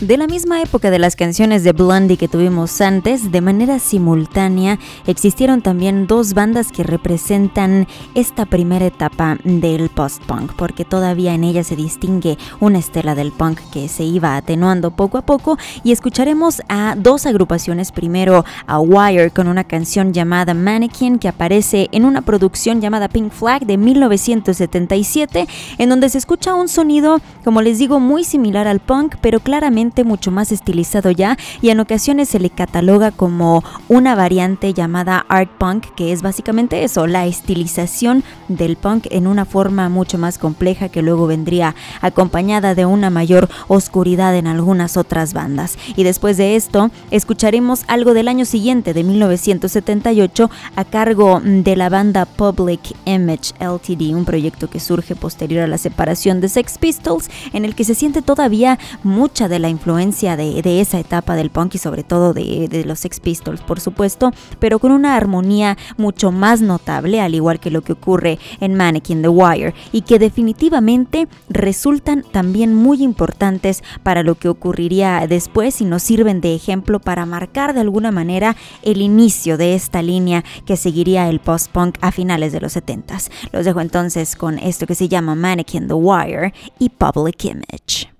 De la misma época de las canciones de Blondie que tuvimos antes, de manera simultánea existieron también dos bandas que representan esta primera etapa del post-punk, porque todavía en ella se distingue una estela del punk que se iba atenuando poco a poco y escucharemos a dos agrupaciones, primero a Wire con una canción llamada Mannequin que aparece en una producción llamada Pink Flag de 1977, en donde se escucha un sonido, como les digo, muy similar al punk, pero claramente mucho más estilizado ya y en ocasiones se le cataloga como una variante llamada art punk, que es básicamente eso, la estilización del punk en una forma mucho más compleja que luego vendría acompañada de una mayor oscuridad en algunas otras bandas. Y después de esto, escucharemos algo del año siguiente, de 1978, a cargo de la banda Public Image LTD, un proyecto que surge posterior a la separación de Sex Pistols, en el que se siente todavía mucha de la influencia de, esa etapa del punk y sobre todo de, los Sex Pistols, por supuesto, pero con una armonía mucho más notable, al igual que lo que ocurre en Mannequin The Wire, y que definitivamente resultan también muy importantes para lo que ocurriría después y nos sirven de ejemplo para marcar de alguna manera el inicio de esta línea que seguiría el post-punk a finales de los 70s. Los dejo entonces con esto que se llama Mannequin The Wire y Public Image.